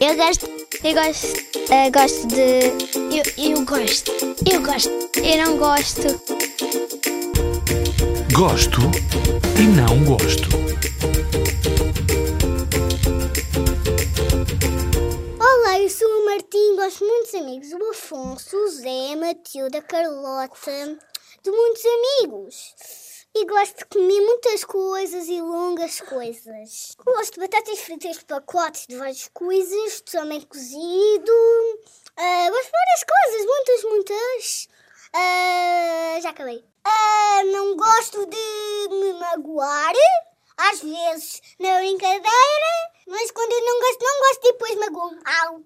Eu gosto. Eu gosto. eh, gosto de. Eu, eu gosto. Eu gosto. Eu não gosto. Gosto e não gosto. Olá, eu sou o Martim, gosto de muitos amigos. O Afonso, o Zé, a Matilda, a Carlota, de muitos amigos. E gosto de comer muitas coisas e longas coisas. Gosto de batatas fritas, pacotes de várias coisas, também cozido. Ah, gosto de várias coisas, muitas, muitas. Ah, já acabei. Ah, não gosto de me magoar. Às vezes na brincadeira, mas quando eu não gosto, não gosto, depois magoam. Au.